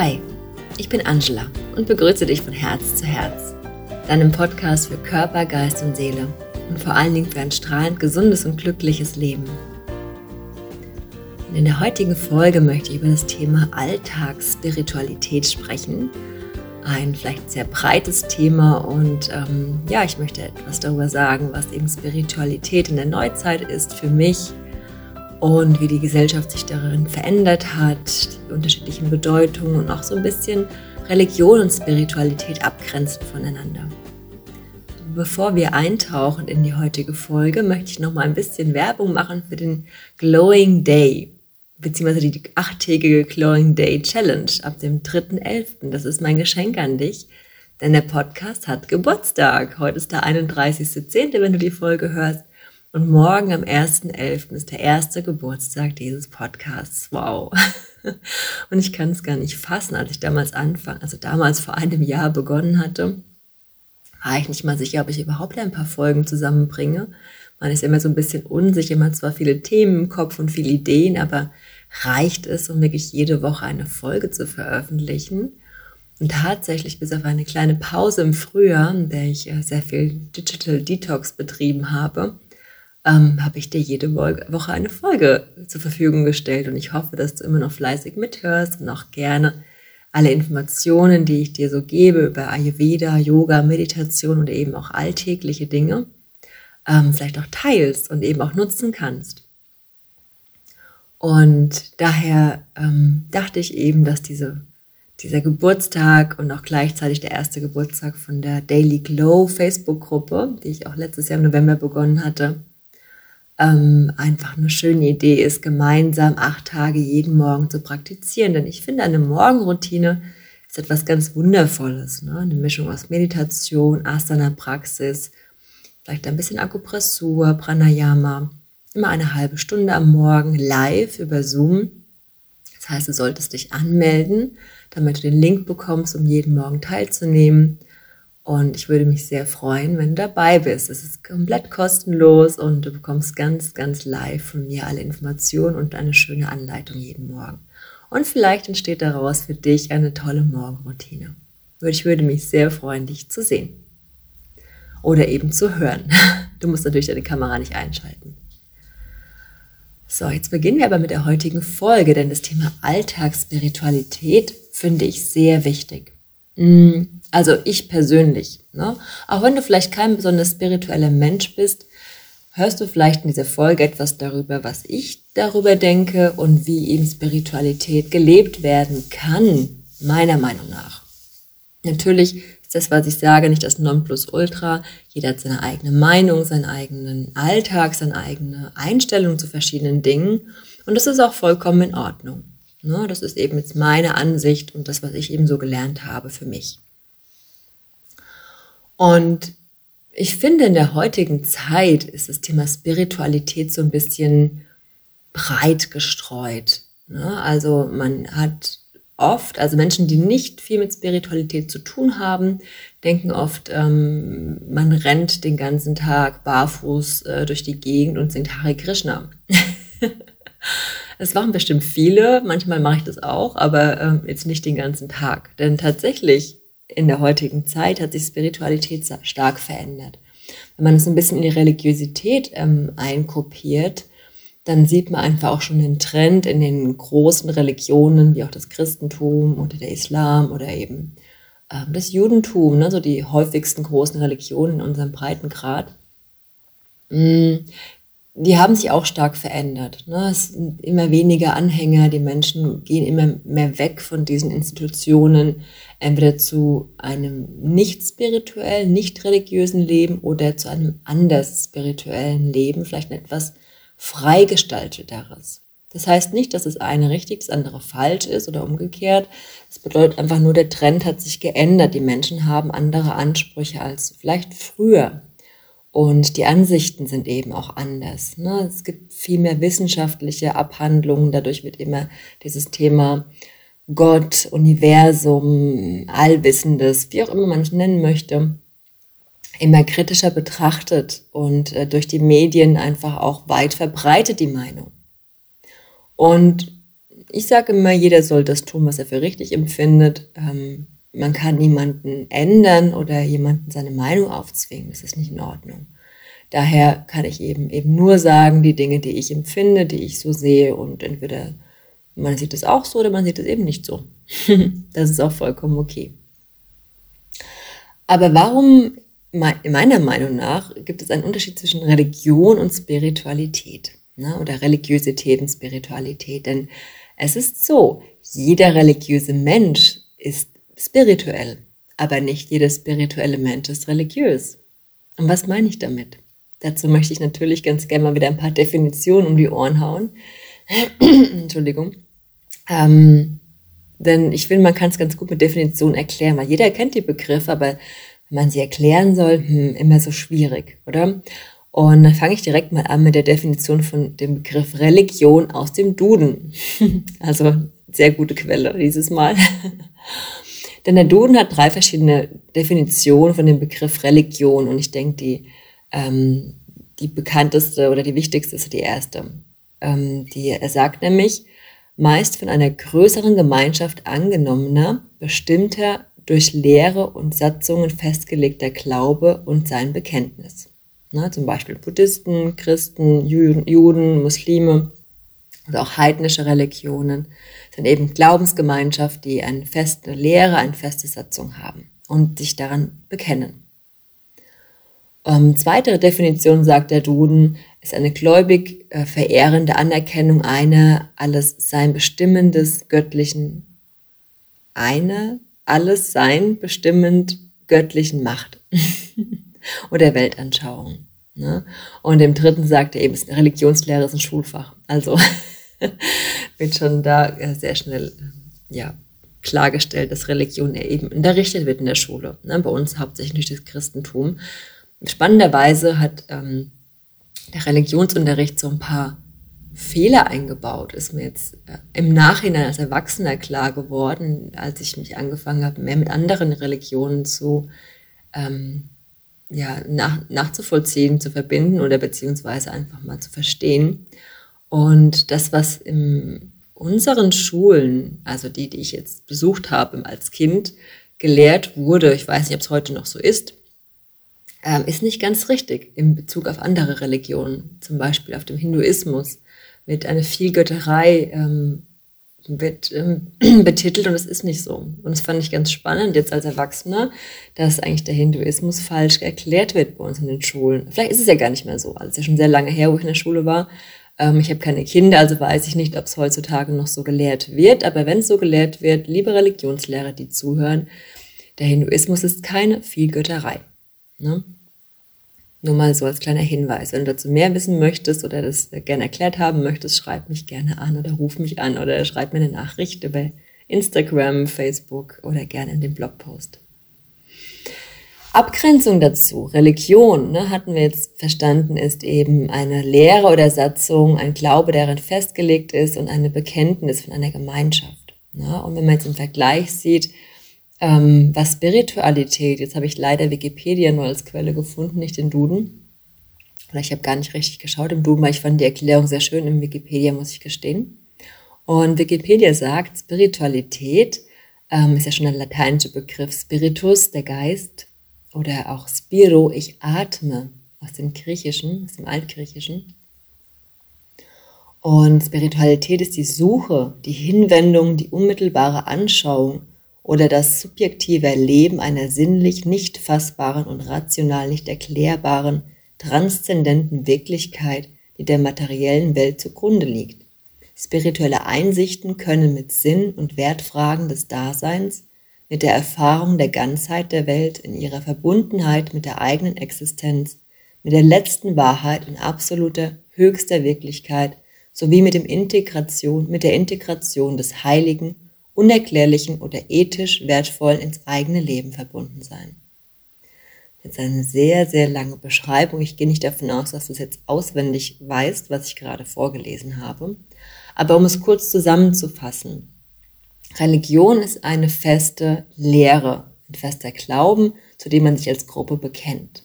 Hi, ich bin Angela und begrüße dich von Herz zu Herz, deinem Podcast für Körper, Geist und Seele und vor allen Dingen für ein strahlend gesundes und glückliches Leben. Und in der heutigen Folge möchte ich über das Thema Alltagsspiritualität sprechen. Ein vielleicht sehr breites Thema und ähm, ja, ich möchte etwas darüber sagen, was eben Spiritualität in der Neuzeit ist für mich und wie die Gesellschaft sich darin verändert hat, die unterschiedlichen Bedeutungen und auch so ein bisschen Religion und Spiritualität abgrenzen voneinander. Bevor wir eintauchen in die heutige Folge, möchte ich noch mal ein bisschen Werbung machen für den Glowing Day beziehungsweise die achttägige Glowing Day Challenge ab dem 3.11. Das ist mein Geschenk an dich, denn der Podcast hat Geburtstag. Heute ist der 31.10., wenn du die Folge hörst. Und morgen am 1.11. ist der erste Geburtstag dieses Podcasts. Wow. Und ich kann es gar nicht fassen, als ich damals anfang, also damals vor einem Jahr begonnen hatte, war ich nicht mal sicher, ob ich überhaupt ein paar Folgen zusammenbringe. Man ist immer so ein bisschen unsicher, man hat zwar viele Themen im Kopf und viele Ideen, aber reicht es, um wirklich jede Woche eine Folge zu veröffentlichen? Und tatsächlich, bis auf eine kleine Pause im Frühjahr, in der ich äh, sehr viel Digital Detox betrieben habe, ähm, habe ich dir jede Woche eine Folge zur Verfügung gestellt. Und ich hoffe, dass du immer noch fleißig mithörst und auch gerne alle Informationen, die ich dir so gebe über Ayurveda, Yoga, Meditation und eben auch alltägliche Dinge, ähm, vielleicht auch teilst und eben auch nutzen kannst. Und daher ähm, dachte ich eben, dass diese, dieser Geburtstag und auch gleichzeitig der erste Geburtstag von der Daily Glow Facebook-Gruppe, die ich auch letztes Jahr im November begonnen hatte, ähm, einfach eine schöne Idee ist, gemeinsam acht Tage jeden Morgen zu praktizieren. Denn ich finde, eine Morgenroutine ist etwas ganz Wundervolles. Ne? Eine Mischung aus Meditation, Asana-Praxis, vielleicht ein bisschen Akupressur, Pranayama. Immer eine halbe Stunde am Morgen live über Zoom. Das heißt, du solltest dich anmelden, damit du den Link bekommst, um jeden Morgen teilzunehmen. Und ich würde mich sehr freuen, wenn du dabei bist. Es ist komplett kostenlos und du bekommst ganz, ganz live von mir alle Informationen und eine schöne Anleitung jeden Morgen. Und vielleicht entsteht daraus für dich eine tolle Morgenroutine. Ich würde mich sehr freuen, dich zu sehen. Oder eben zu hören. Du musst natürlich deine Kamera nicht einschalten. So, jetzt beginnen wir aber mit der heutigen Folge, denn das Thema Alltagsspiritualität finde ich sehr wichtig. Mm. Also ich persönlich. Ne? Auch wenn du vielleicht kein besonders spiritueller Mensch bist, hörst du vielleicht in dieser Folge etwas darüber, was ich darüber denke und wie eben Spiritualität gelebt werden kann, meiner Meinung nach. Natürlich ist das, was ich sage, nicht das Nonplusultra. Jeder hat seine eigene Meinung, seinen eigenen Alltag, seine eigene Einstellung zu verschiedenen Dingen. Und das ist auch vollkommen in Ordnung. Ne? Das ist eben jetzt meine Ansicht und das, was ich eben so gelernt habe für mich. Und ich finde, in der heutigen Zeit ist das Thema Spiritualität so ein bisschen breit gestreut. Ne? Also man hat oft, also Menschen, die nicht viel mit Spiritualität zu tun haben, denken oft, ähm, man rennt den ganzen Tag barfuß äh, durch die Gegend und singt Hare Krishna. Das machen bestimmt viele, manchmal mache ich das auch, aber ähm, jetzt nicht den ganzen Tag. Denn tatsächlich in der heutigen Zeit hat sich Spiritualität stark verändert. Wenn man es ein bisschen in die Religiosität ähm, einkopiert, dann sieht man einfach auch schon den Trend in den großen Religionen, wie auch das Christentum oder der Islam oder eben ähm, das Judentum, ne, so die häufigsten großen Religionen in unserem Breitengrad. Mm, die haben sich auch stark verändert. Ne? Es sind immer weniger Anhänger, die Menschen gehen immer mehr weg von diesen Institutionen, entweder zu einem nicht spirituellen, nicht religiösen Leben oder zu einem anders spirituellen Leben, vielleicht ein etwas freigestalteteres. Das heißt nicht, dass das eine richtig, das andere falsch ist oder umgekehrt. Es bedeutet einfach nur, der Trend hat sich geändert. Die Menschen haben andere Ansprüche als vielleicht früher. Und die Ansichten sind eben auch anders. Ne? Es gibt viel mehr wissenschaftliche Abhandlungen. Dadurch wird immer dieses Thema Gott, Universum, Allwissendes, wie auch immer man es nennen möchte, immer kritischer betrachtet und äh, durch die Medien einfach auch weit verbreitet die Meinung. Und ich sage immer, jeder soll das tun, was er für richtig empfindet. Ähm, man kann niemanden ändern oder jemanden seine Meinung aufzwingen. Das ist nicht in Ordnung. Daher kann ich eben eben nur sagen, die Dinge, die ich empfinde, die ich so sehe und entweder man sieht es auch so oder man sieht es eben nicht so. das ist auch vollkommen okay. Aber warum, meiner Meinung nach, gibt es einen Unterschied zwischen Religion und Spiritualität ne? oder Religiosität und Spiritualität? Denn es ist so, jeder religiöse Mensch ist spirituell, aber nicht jeder spirituelle Mensch ist religiös. Und was meine ich damit? Dazu möchte ich natürlich ganz gerne mal wieder ein paar Definitionen um die Ohren hauen. Entschuldigung. Ähm, denn ich finde, man kann es ganz gut mit Definitionen erklären, weil jeder kennt die Begriffe, aber wenn man sie erklären soll, hm, immer so schwierig, oder? Und dann fange ich direkt mal an mit der Definition von dem Begriff Religion aus dem Duden. also sehr gute Quelle dieses Mal. Denn der Duden hat drei verschiedene Definitionen von dem Begriff Religion und ich denke, die ähm, die bekannteste oder die wichtigste ist die erste. Ähm, die, er sagt nämlich, meist von einer größeren Gemeinschaft angenommener, bestimmter, durch Lehre und Satzungen festgelegter Glaube und sein Bekenntnis. Na, zum Beispiel Buddhisten, Christen, Juden, Juden, Muslime oder auch heidnische Religionen sind eben Glaubensgemeinschaft, die eine feste Lehre, eine feste Satzung haben und sich daran bekennen. Ähm, zweite Definition sagt der Duden, ist eine gläubig äh, verehrende Anerkennung einer alles sein bestimmendes göttlichen, eine alles sein bestimmend göttlichen Macht oder Weltanschauung. Ne? Und im dritten sagt er eben, Religionslehre ist ein Schulfach. Also wird schon da äh, sehr schnell äh, ja, klargestellt, dass Religion eben unterrichtet wird in der Schule. Ne? Bei uns hauptsächlich das Christentum. Spannenderweise hat ähm, der Religionsunterricht so ein paar Fehler eingebaut. Ist mir jetzt äh, im Nachhinein als Erwachsener klar geworden, als ich mich angefangen habe, mehr mit anderen Religionen zu ähm, ja, nach, nachzuvollziehen, zu verbinden oder beziehungsweise einfach mal zu verstehen. Und das, was in unseren Schulen, also die, die ich jetzt besucht habe als Kind, gelehrt wurde, ich weiß nicht, ob es heute noch so ist, ähm, ist nicht ganz richtig in Bezug auf andere Religionen, zum Beispiel auf dem Hinduismus, wird eine Vielgötterei ähm, wird, ähm, betitelt und es ist nicht so. Und das fand ich ganz spannend jetzt als Erwachsener, dass eigentlich der Hinduismus falsch erklärt wird bei uns in den Schulen. Vielleicht ist es ja gar nicht mehr so. Also es ist ja schon sehr lange her, wo ich in der Schule war. Ähm, ich habe keine Kinder, also weiß ich nicht, ob es heutzutage noch so gelehrt wird. Aber wenn es so gelehrt wird, liebe Religionslehrer, die zuhören, der Hinduismus ist keine Vielgötterei. Ne? Nur mal so als kleiner Hinweis. Wenn du dazu mehr wissen möchtest oder das gerne erklärt haben möchtest, schreib mich gerne an oder ruf mich an oder schreib mir eine Nachricht über Instagram, Facebook oder gerne in den Blogpost. Abgrenzung dazu, Religion, ne, hatten wir jetzt verstanden, ist eben eine Lehre oder Satzung, ein Glaube, der darin festgelegt ist und eine Bekenntnis von einer Gemeinschaft. Ne? Und wenn man jetzt im Vergleich sieht, ähm, was Spiritualität, jetzt habe ich leider Wikipedia nur als Quelle gefunden, nicht den Duden. Oder ich habe gar nicht richtig geschaut im Duden, weil ich fand die Erklärung sehr schön im Wikipedia, muss ich gestehen. Und Wikipedia sagt, Spiritualität ähm, ist ja schon ein lateinischer Begriff, Spiritus, der Geist, oder auch Spiro, ich atme, aus dem Griechischen, aus dem Altgriechischen. Und Spiritualität ist die Suche, die Hinwendung, die unmittelbare Anschauung oder das subjektive Erleben einer sinnlich nicht fassbaren und rational nicht erklärbaren, transzendenten Wirklichkeit, die der materiellen Welt zugrunde liegt. Spirituelle Einsichten können mit Sinn und Wertfragen des Daseins, mit der Erfahrung der Ganzheit der Welt in ihrer Verbundenheit mit der eigenen Existenz, mit der letzten Wahrheit und absoluter höchster Wirklichkeit sowie mit dem Integration, mit der Integration des Heiligen unerklärlichen oder ethisch wertvollen ins eigene Leben verbunden sein. Jetzt eine sehr, sehr lange Beschreibung. Ich gehe nicht davon aus, dass du es jetzt auswendig weißt, was ich gerade vorgelesen habe. Aber um es kurz zusammenzufassen. Religion ist eine feste Lehre, ein fester Glauben, zu dem man sich als Gruppe bekennt.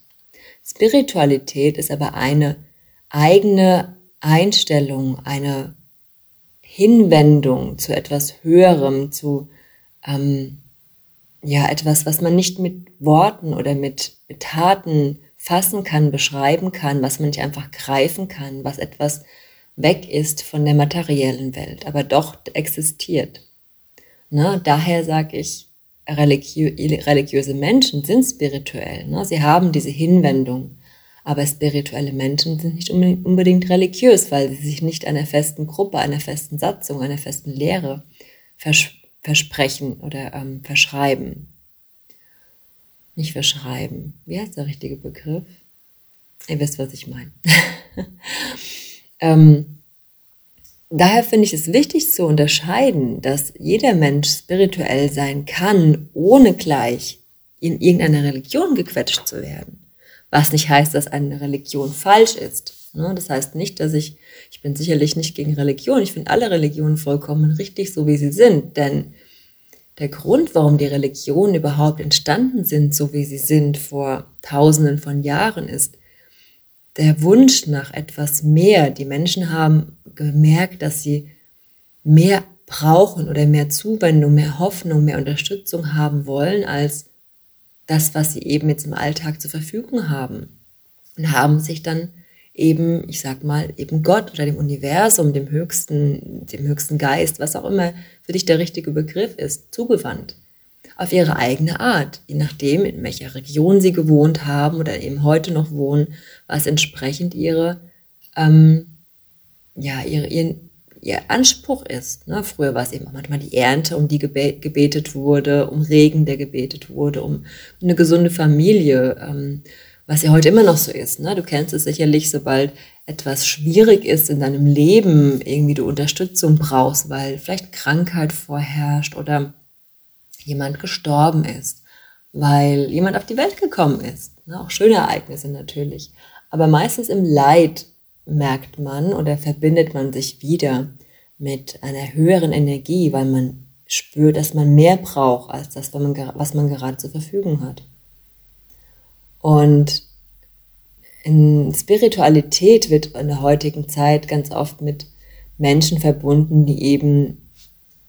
Spiritualität ist aber eine eigene Einstellung, eine Hinwendung zu etwas Höherem, zu ähm, ja etwas, was man nicht mit Worten oder mit, mit Taten fassen kann, beschreiben kann, was man nicht einfach greifen kann, was etwas weg ist von der materiellen Welt, aber doch existiert. Ne? Daher sage ich, religiö religiöse Menschen sind spirituell. Ne? Sie haben diese Hinwendung. Aber spirituelle Menschen sind nicht unbedingt religiös, weil sie sich nicht einer festen Gruppe, einer festen Satzung, einer festen Lehre vers versprechen oder ähm, verschreiben. Nicht verschreiben. Wie heißt der richtige Begriff? Ihr wisst, was ich meine. ähm, daher finde ich es wichtig zu unterscheiden, dass jeder Mensch spirituell sein kann, ohne gleich in irgendeine Religion gequetscht zu werden. Was nicht heißt, dass eine Religion falsch ist. Ne? Das heißt nicht, dass ich, ich bin sicherlich nicht gegen Religion. Ich finde alle Religionen vollkommen richtig, so wie sie sind. Denn der Grund, warum die Religionen überhaupt entstanden sind, so wie sie sind, vor tausenden von Jahren, ist der Wunsch nach etwas mehr. Die Menschen haben gemerkt, dass sie mehr brauchen oder mehr Zuwendung, mehr Hoffnung, mehr Unterstützung haben wollen als das, was sie eben jetzt im Alltag zur Verfügung haben. Und haben sich dann eben, ich sag mal, eben Gott oder dem Universum, dem höchsten, dem höchsten Geist, was auch immer für dich der richtige Begriff ist, zugewandt. Auf ihre eigene Art, je nachdem, in welcher Region sie gewohnt haben oder eben heute noch wohnen, was entsprechend ihre, ähm, ja, ihre, ihren, ihr Anspruch ist. Ne? Früher war es eben auch manchmal die Ernte, um die gebetet wurde, um Regen, der gebetet wurde, um eine gesunde Familie. Ähm, was ja heute immer noch so ist. Ne? Du kennst es sicherlich, sobald etwas schwierig ist in deinem Leben, irgendwie du Unterstützung brauchst, weil vielleicht Krankheit vorherrscht oder jemand gestorben ist, weil jemand auf die Welt gekommen ist. Ne? Auch schöne Ereignisse natürlich. Aber meistens im Leid merkt man oder verbindet man sich wieder mit einer höheren Energie, weil man spürt, dass man mehr braucht als das, was man gerade zur Verfügung hat. Und in Spiritualität wird in der heutigen Zeit ganz oft mit Menschen verbunden, die eben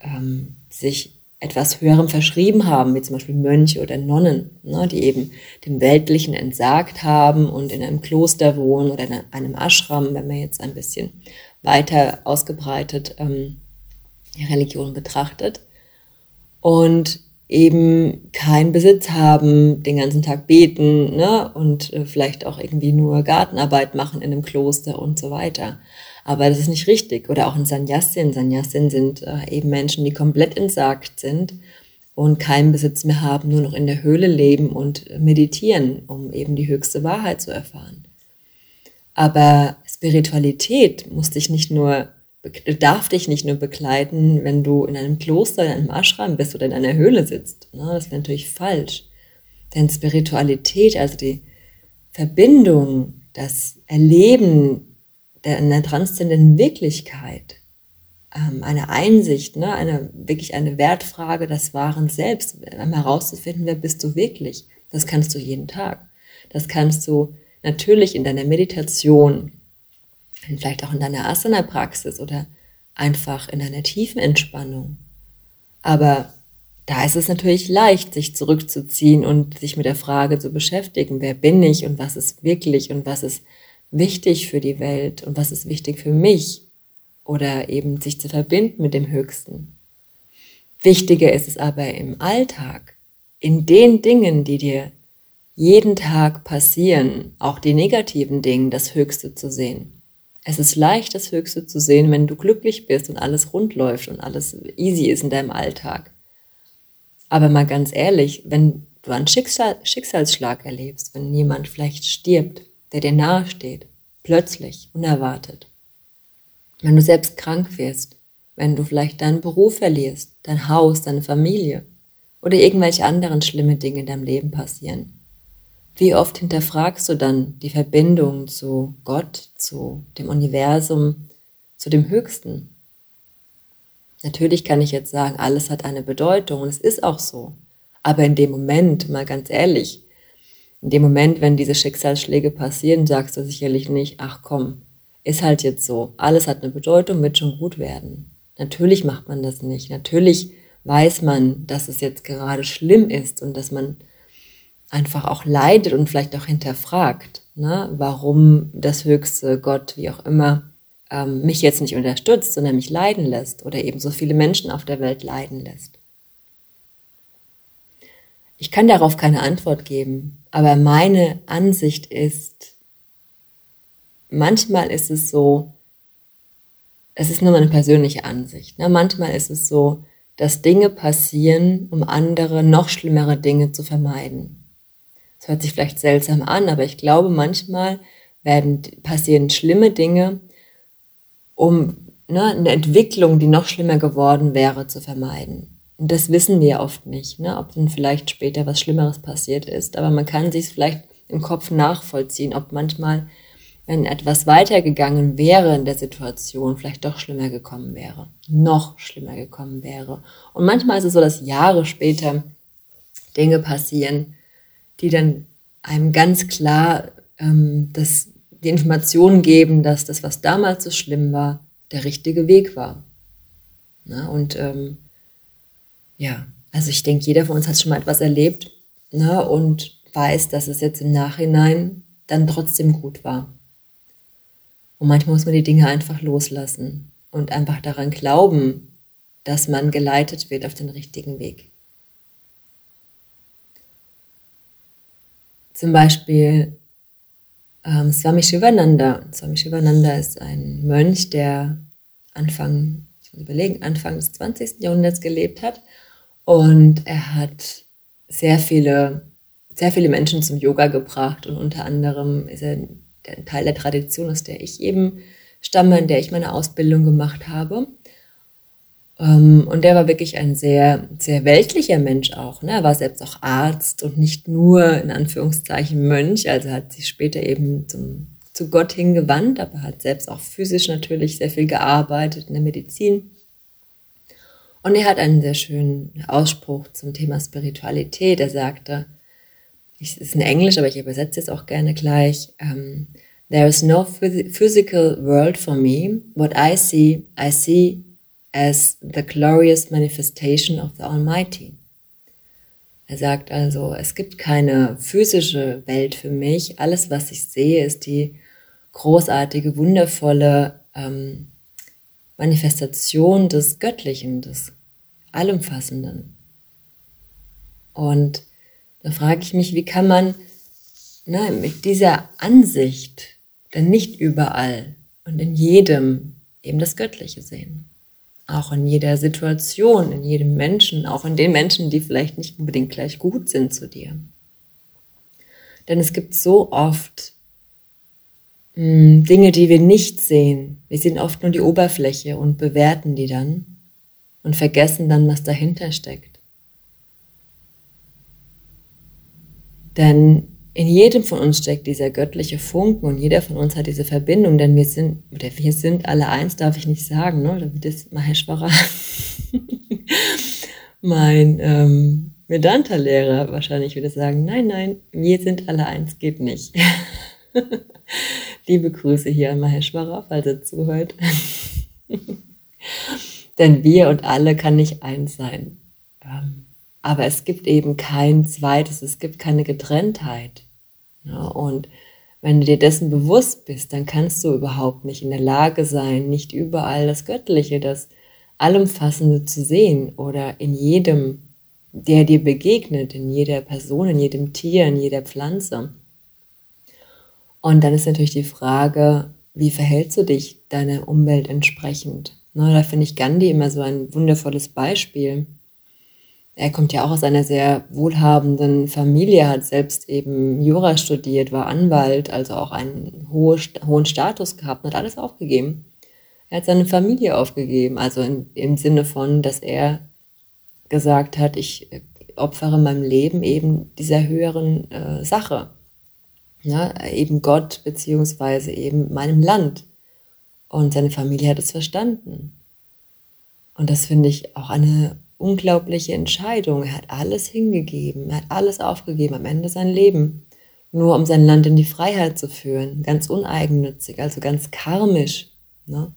ähm, sich etwas Höherem verschrieben haben, wie zum Beispiel Mönche oder Nonnen, ne, die eben dem Weltlichen entsagt haben und in einem Kloster wohnen oder in einem Ashram, wenn man jetzt ein bisschen weiter ausgebreitet ähm, Religion betrachtet. Und eben keinen Besitz haben, den ganzen Tag beten ne? und äh, vielleicht auch irgendwie nur Gartenarbeit machen in einem Kloster und so weiter. Aber das ist nicht richtig. Oder auch in Sannyasin. Sannyasin sind äh, eben Menschen, die komplett entsagt sind und keinen Besitz mehr haben, nur noch in der Höhle leben und meditieren, um eben die höchste Wahrheit zu erfahren. Aber Spiritualität muss dich nicht nur darf dich nicht nur begleiten, wenn du in einem Kloster, in einem Ashram bist oder in einer Höhle sitzt. Ne? Das wäre natürlich falsch. Denn Spiritualität, also die Verbindung, das Erleben der, einer transzendenten Wirklichkeit, ähm, eine Einsicht, ne? eine, wirklich eine Wertfrage des wahren Selbst, herauszufinden, wer bist du wirklich. Das kannst du jeden Tag. Das kannst du natürlich in deiner Meditation, vielleicht auch in deiner Asana-Praxis oder einfach in deiner tiefen Entspannung. Aber da ist es natürlich leicht, sich zurückzuziehen und sich mit der Frage zu beschäftigen, wer bin ich und was ist wirklich und was ist wichtig für die Welt und was ist wichtig für mich oder eben sich zu verbinden mit dem Höchsten. Wichtiger ist es aber im Alltag, in den Dingen, die dir jeden Tag passieren, auch die negativen Dinge, das Höchste zu sehen. Es ist leicht, das Höchste zu sehen, wenn du glücklich bist und alles rund läuft und alles easy ist in deinem Alltag. Aber mal ganz ehrlich, wenn du einen Schicksal, Schicksalsschlag erlebst, wenn jemand vielleicht stirbt, der dir nahe steht, plötzlich, unerwartet, wenn du selbst krank wirst, wenn du vielleicht deinen Beruf verlierst, dein Haus, deine Familie oder irgendwelche anderen schlimme Dinge in deinem Leben passieren, wie oft hinterfragst du dann die Verbindung zu Gott, zu dem Universum, zu dem Höchsten? Natürlich kann ich jetzt sagen, alles hat eine Bedeutung und es ist auch so. Aber in dem Moment, mal ganz ehrlich, in dem Moment, wenn diese Schicksalsschläge passieren, sagst du sicherlich nicht, ach komm, ist halt jetzt so, alles hat eine Bedeutung, wird schon gut werden. Natürlich macht man das nicht. Natürlich weiß man, dass es jetzt gerade schlimm ist und dass man einfach auch leidet und vielleicht auch hinterfragt, ne, warum das höchste Gott, wie auch immer, ähm, mich jetzt nicht unterstützt, sondern mich leiden lässt oder eben so viele Menschen auf der Welt leiden lässt. Ich kann darauf keine Antwort geben, aber meine Ansicht ist, manchmal ist es so, es ist nur meine persönliche Ansicht, ne? manchmal ist es so, dass Dinge passieren, um andere noch schlimmere Dinge zu vermeiden. Das hört sich vielleicht seltsam an, aber ich glaube, manchmal werden, passieren schlimme Dinge, um ne, eine Entwicklung, die noch schlimmer geworden wäre, zu vermeiden. Und das wissen wir oft nicht, ne, ob dann vielleicht später was Schlimmeres passiert ist. Aber man kann sich vielleicht im Kopf nachvollziehen, ob manchmal, wenn etwas weitergegangen wäre in der Situation, vielleicht doch schlimmer gekommen wäre, noch schlimmer gekommen wäre. Und manchmal ist es so, dass Jahre später Dinge passieren, die dann einem ganz klar ähm, das, die Informationen geben, dass das, was damals so schlimm war, der richtige Weg war. Na, und ähm, ja, also ich denke, jeder von uns hat schon mal etwas erlebt ne, und weiß, dass es jetzt im Nachhinein dann trotzdem gut war. Und manchmal muss man die Dinge einfach loslassen und einfach daran glauben, dass man geleitet wird auf den richtigen Weg. Zum Beispiel ähm, Swami Shivananda. Swami Shivananda ist ein Mönch, der Anfang, ich muss überlegen, Anfang des 20. Jahrhunderts gelebt hat. Und er hat sehr viele, sehr viele Menschen zum Yoga gebracht. Und unter anderem ist er ein Teil der Tradition, aus der ich eben stamme, in der ich meine Ausbildung gemacht habe. Ähm, und der war wirklich ein sehr, sehr weltlicher Mensch auch. Ne? Er war selbst auch Arzt und nicht nur in Anführungszeichen Mönch. Also hat sich später eben zum, zu Gott hingewandt, aber hat selbst auch physisch natürlich sehr viel gearbeitet in der Medizin. Und er hat einen sehr schönen Ausspruch zum Thema Spiritualität. Er sagte, es ist in Englisch, aber ich übersetze es auch gerne gleich. Um, ähm, There is no physical world for me. What I see, I see as the glorious manifestation of the Almighty. Er sagt also, es gibt keine physische Welt für mich. Alles, was ich sehe, ist die großartige, wundervolle ähm, Manifestation des Göttlichen, des Allumfassenden. Und da frage ich mich, wie kann man na, mit dieser Ansicht denn nicht überall und in jedem eben das Göttliche sehen? auch in jeder Situation, in jedem Menschen, auch in den Menschen, die vielleicht nicht unbedingt gleich gut sind zu dir. Denn es gibt so oft hm, Dinge, die wir nicht sehen. Wir sehen oft nur die Oberfläche und bewerten die dann und vergessen dann, was dahinter steckt. Denn in jedem von uns steckt dieser göttliche Funken und jeder von uns hat diese Verbindung, denn wir sind, oder wir sind alle eins, darf ich nicht sagen, ne? Da wird jetzt Maheshwara, mein ähm, Vedanta-Lehrer wahrscheinlich würde sagen, nein, nein, wir sind alle eins, geht nicht. Liebe Grüße hier an Maheshwara, falls er zuhört. denn wir und alle kann nicht eins sein. Ähm, aber es gibt eben kein zweites, es gibt keine Getrenntheit. Und wenn du dir dessen bewusst bist, dann kannst du überhaupt nicht in der Lage sein, nicht überall das Göttliche, das Allumfassende zu sehen oder in jedem, der dir begegnet, in jeder Person, in jedem Tier, in jeder Pflanze. Und dann ist natürlich die Frage, wie verhältst du dich deiner Umwelt entsprechend? Na, da finde ich Gandhi immer so ein wundervolles Beispiel er kommt ja auch aus einer sehr wohlhabenden Familie, hat selbst eben Jura studiert, war Anwalt, also auch einen hohe, hohen Status gehabt und hat alles aufgegeben. Er hat seine Familie aufgegeben, also in, im Sinne von, dass er gesagt hat, ich opfere meinem Leben eben dieser höheren äh, Sache. Ja, eben Gott beziehungsweise eben meinem Land. Und seine Familie hat es verstanden. Und das finde ich auch eine unglaubliche Entscheidung. Er hat alles hingegeben, er hat alles aufgegeben, am Ende sein Leben, nur um sein Land in die Freiheit zu führen, ganz uneigennützig, also ganz karmisch. Ne?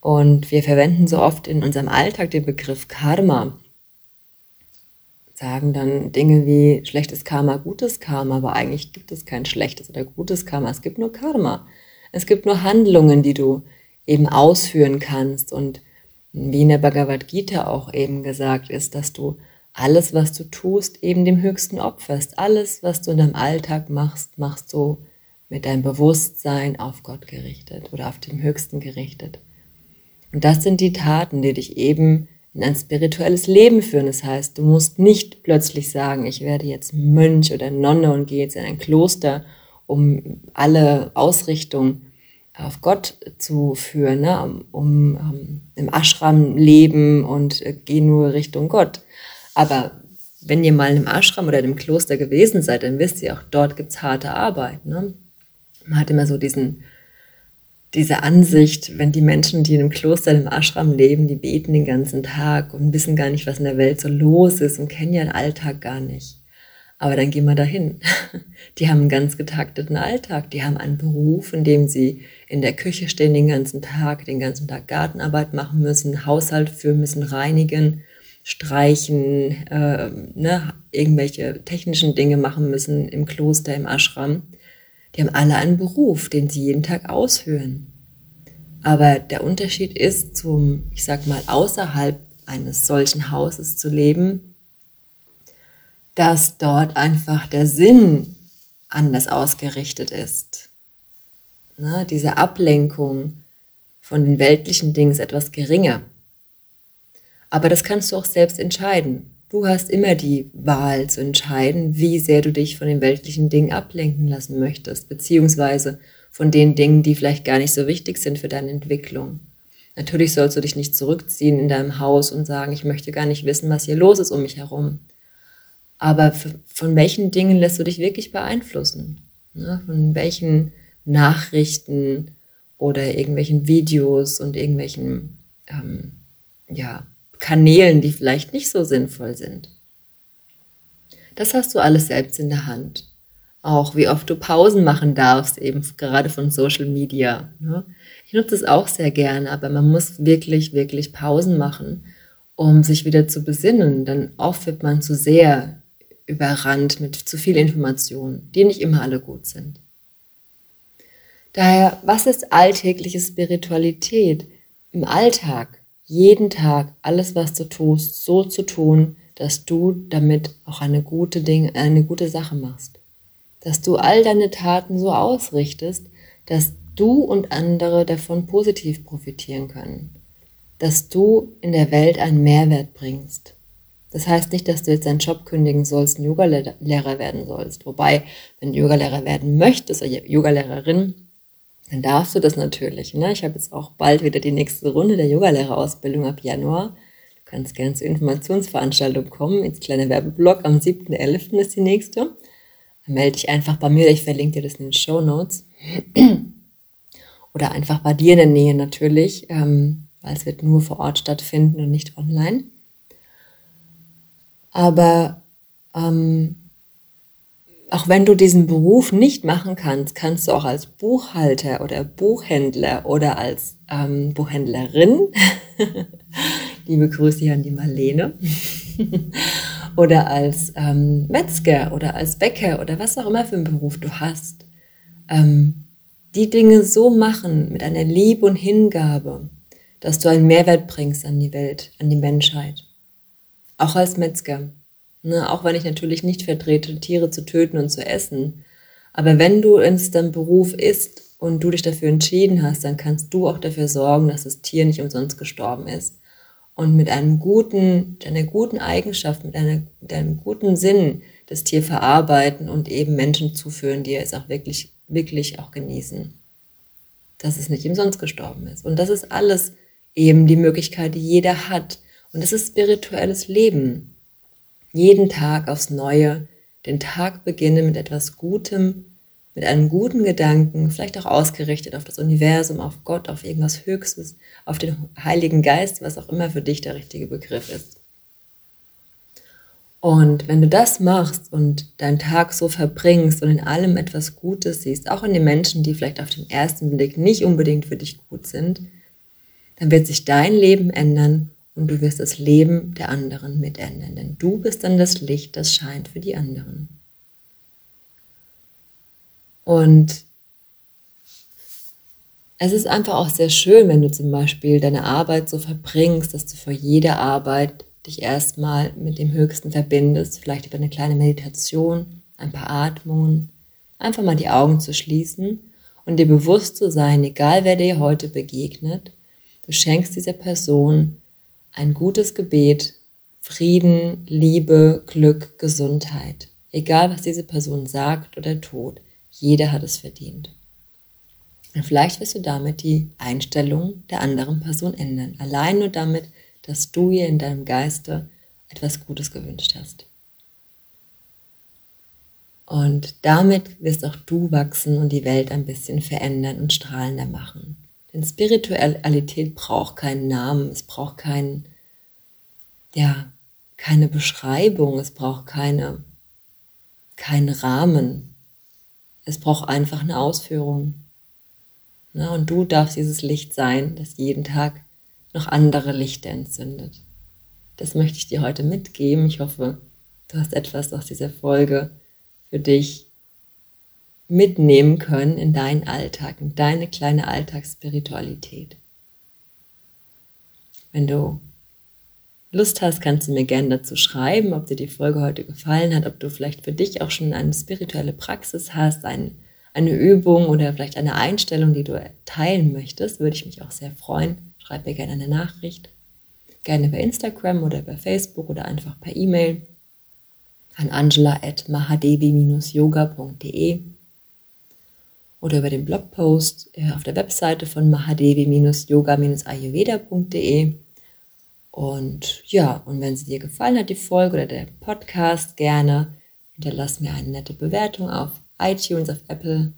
Und wir verwenden so oft in unserem Alltag den Begriff Karma. Sagen dann Dinge wie schlechtes Karma, gutes Karma, aber eigentlich gibt es kein schlechtes oder gutes Karma, es gibt nur Karma. Es gibt nur Handlungen, die du eben ausführen kannst. Und wie in der Bhagavad Gita auch eben gesagt ist, dass du alles, was du tust, eben dem Höchsten opferst. Alles, was du in deinem Alltag machst, machst du mit deinem Bewusstsein auf Gott gerichtet oder auf den Höchsten gerichtet. Und das sind die Taten, die dich eben in ein spirituelles Leben führen. Das heißt, du musst nicht plötzlich sagen, ich werde jetzt Mönch oder Nonne und gehe jetzt in ein Kloster, um alle Ausrichtung auf Gott zu führen, ne? um, um, im Ashram leben und äh, geh nur Richtung Gott. Aber wenn ihr mal im Ashram oder im Kloster gewesen seid, dann wisst ihr auch, dort gibt's harte Arbeit. Ne? Man hat immer so diesen, diese Ansicht, wenn die Menschen, die in einem Kloster, im Ashram leben, die beten den ganzen Tag und wissen gar nicht, was in der Welt so los ist und kennen den Alltag gar nicht. Aber dann gehen wir dahin. Die haben einen ganz getakteten Alltag. Die haben einen Beruf, in dem sie in der Küche stehen den ganzen Tag, den ganzen Tag Gartenarbeit machen müssen, Haushalt führen müssen, reinigen, streichen, äh, ne, irgendwelche technischen Dinge machen müssen im Kloster, im Ashram. Die haben alle einen Beruf, den sie jeden Tag ausführen. Aber der Unterschied ist zum, ich sag mal, außerhalb eines solchen Hauses zu leben, dass dort einfach der Sinn anders ausgerichtet ist. Ne, diese Ablenkung von den weltlichen Dingen ist etwas geringer. Aber das kannst du auch selbst entscheiden. Du hast immer die Wahl zu entscheiden, wie sehr du dich von den weltlichen Dingen ablenken lassen möchtest, beziehungsweise von den Dingen, die vielleicht gar nicht so wichtig sind für deine Entwicklung. Natürlich sollst du dich nicht zurückziehen in deinem Haus und sagen, ich möchte gar nicht wissen, was hier los ist um mich herum. Aber von welchen Dingen lässt du dich wirklich beeinflussen? Ne? Von welchen Nachrichten oder irgendwelchen Videos und irgendwelchen ähm, ja, Kanälen, die vielleicht nicht so sinnvoll sind. Das hast du alles selbst in der Hand. Auch wie oft du Pausen machen darfst, eben gerade von Social Media. Ne? Ich nutze es auch sehr gerne, aber man muss wirklich, wirklich Pausen machen, um sich wieder zu besinnen. Denn oft wird man zu sehr überrannt mit zu viel Informationen, die nicht immer alle gut sind. Daher, was ist alltägliche Spiritualität? Im Alltag jeden Tag alles, was du tust, so zu tun, dass du damit auch eine gute Ding, eine gute Sache machst. Dass du all deine Taten so ausrichtest, dass du und andere davon positiv profitieren können. Dass du in der Welt einen Mehrwert bringst. Das heißt nicht, dass du jetzt deinen Job kündigen sollst, ein Yogalehrer werden sollst. Wobei, wenn du Yogalehrer werden möchtest oder Yogalehrerin, dann darfst du das natürlich. Ne? Ich habe jetzt auch bald wieder die nächste Runde der Yogalehrerausbildung ab Januar. Du kannst gerne zur Informationsveranstaltung kommen. Ins kleine Werbeblock am 7.11. ist die nächste. Dann melde dich einfach bei mir, ich verlinke dir das in den Show Notes. Oder einfach bei dir in der Nähe natürlich, ähm, weil es wird nur vor Ort stattfinden und nicht online. Aber ähm, auch wenn du diesen Beruf nicht machen kannst, kannst du auch als Buchhalter oder Buchhändler oder als ähm, Buchhändlerin, liebe Grüße hier an die Marlene, oder als ähm, Metzger oder als Bäcker oder was auch immer für einen Beruf du hast, ähm, die Dinge so machen mit einer Liebe und Hingabe, dass du einen Mehrwert bringst an die Welt, an die Menschheit. Auch als Metzger. Ne, auch wenn ich natürlich nicht vertrete, Tiere zu töten und zu essen. Aber wenn du in deinem Beruf ist und du dich dafür entschieden hast, dann kannst du auch dafür sorgen, dass das Tier nicht umsonst gestorben ist. Und mit einem guten, einer guten Eigenschaft, mit, einer, mit einem guten Sinn das Tier verarbeiten und eben Menschen zuführen, die es auch wirklich, wirklich auch genießen. Dass es nicht umsonst gestorben ist. Und das ist alles eben die Möglichkeit, die jeder hat. Und das ist spirituelles Leben jeden Tag aufs Neue den Tag beginne mit etwas Gutem, mit einem guten Gedanken, vielleicht auch ausgerichtet auf das Universum, auf Gott, auf irgendwas Höchstes, auf den Heiligen Geist, was auch immer für dich der richtige Begriff ist. Und wenn du das machst und deinen Tag so verbringst und in allem etwas Gutes siehst, auch in den Menschen, die vielleicht auf den ersten Blick nicht unbedingt für dich gut sind, dann wird sich dein Leben ändern und du wirst das Leben der anderen mitändern, denn du bist dann das Licht, das scheint für die anderen. Und es ist einfach auch sehr schön, wenn du zum Beispiel deine Arbeit so verbringst, dass du vor jeder Arbeit dich erstmal mit dem Höchsten verbindest, vielleicht über eine kleine Meditation, ein paar Atmungen, einfach mal die Augen zu schließen und dir bewusst zu sein, egal wer dir heute begegnet, du schenkst dieser Person ein gutes Gebet, Frieden, Liebe, Glück, Gesundheit. Egal was diese Person sagt oder tut, jeder hat es verdient. Und vielleicht wirst du damit die Einstellung der anderen Person ändern. Allein nur damit, dass du ihr in deinem Geiste etwas Gutes gewünscht hast. Und damit wirst auch du wachsen und die Welt ein bisschen verändern und strahlender machen. Denn Spiritualität braucht keinen Namen, es braucht keinen, ja, keine Beschreibung, es braucht keine, keinen Rahmen. Es braucht einfach eine Ausführung. Na, und du darfst dieses Licht sein, das jeden Tag noch andere Lichter entzündet. Das möchte ich dir heute mitgeben. Ich hoffe, du hast etwas aus dieser Folge für dich mitnehmen können in deinen Alltag, in deine kleine Alltagsspiritualität. Wenn du Lust hast, kannst du mir gerne dazu schreiben, ob dir die Folge heute gefallen hat, ob du vielleicht für dich auch schon eine spirituelle Praxis hast, ein, eine Übung oder vielleicht eine Einstellung, die du teilen möchtest, würde ich mich auch sehr freuen. Schreib mir gerne eine Nachricht. Gerne bei Instagram oder bei Facebook oder einfach per E-Mail an angela.mahadevi-yoga.de oder über den Blogpost äh, auf der Webseite von mahadevi-yoga-ayurveda.de. Und ja, und wenn sie dir gefallen hat, die Folge oder der Podcast, gerne hinterlass mir eine nette Bewertung auf iTunes, auf Apple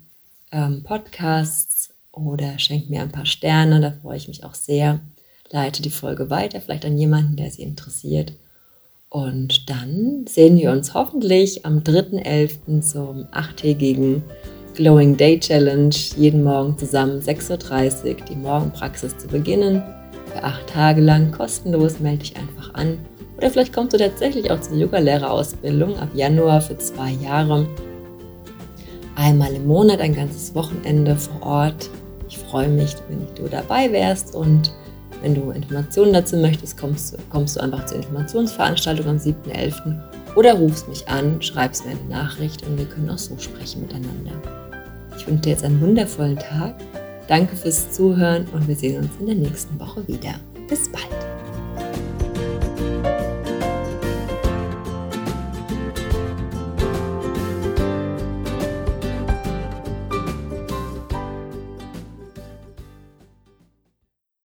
ähm, Podcasts oder schenk mir ein paar Sterne, da freue ich mich auch sehr. Leite die Folge weiter, vielleicht an jemanden, der sie interessiert. Und dann sehen wir uns hoffentlich am 3.11. zum achttägigen Glowing Day Challenge jeden Morgen zusammen 6.30 Uhr die Morgenpraxis zu beginnen. Für acht Tage lang kostenlos melde dich einfach an. Oder vielleicht kommst du tatsächlich auch zur Yogalehrerausbildung ab Januar für zwei Jahre. Einmal im Monat ein ganzes Wochenende vor Ort. Ich freue mich, wenn du dabei wärst und wenn du Informationen dazu möchtest, kommst, kommst du einfach zur Informationsveranstaltung am 7.11. oder rufst mich an, schreibst mir eine Nachricht und wir können auch so sprechen miteinander. Ich wünsche dir jetzt einen wundervollen Tag. Danke fürs Zuhören und wir sehen uns in der nächsten Woche wieder. Bis bald.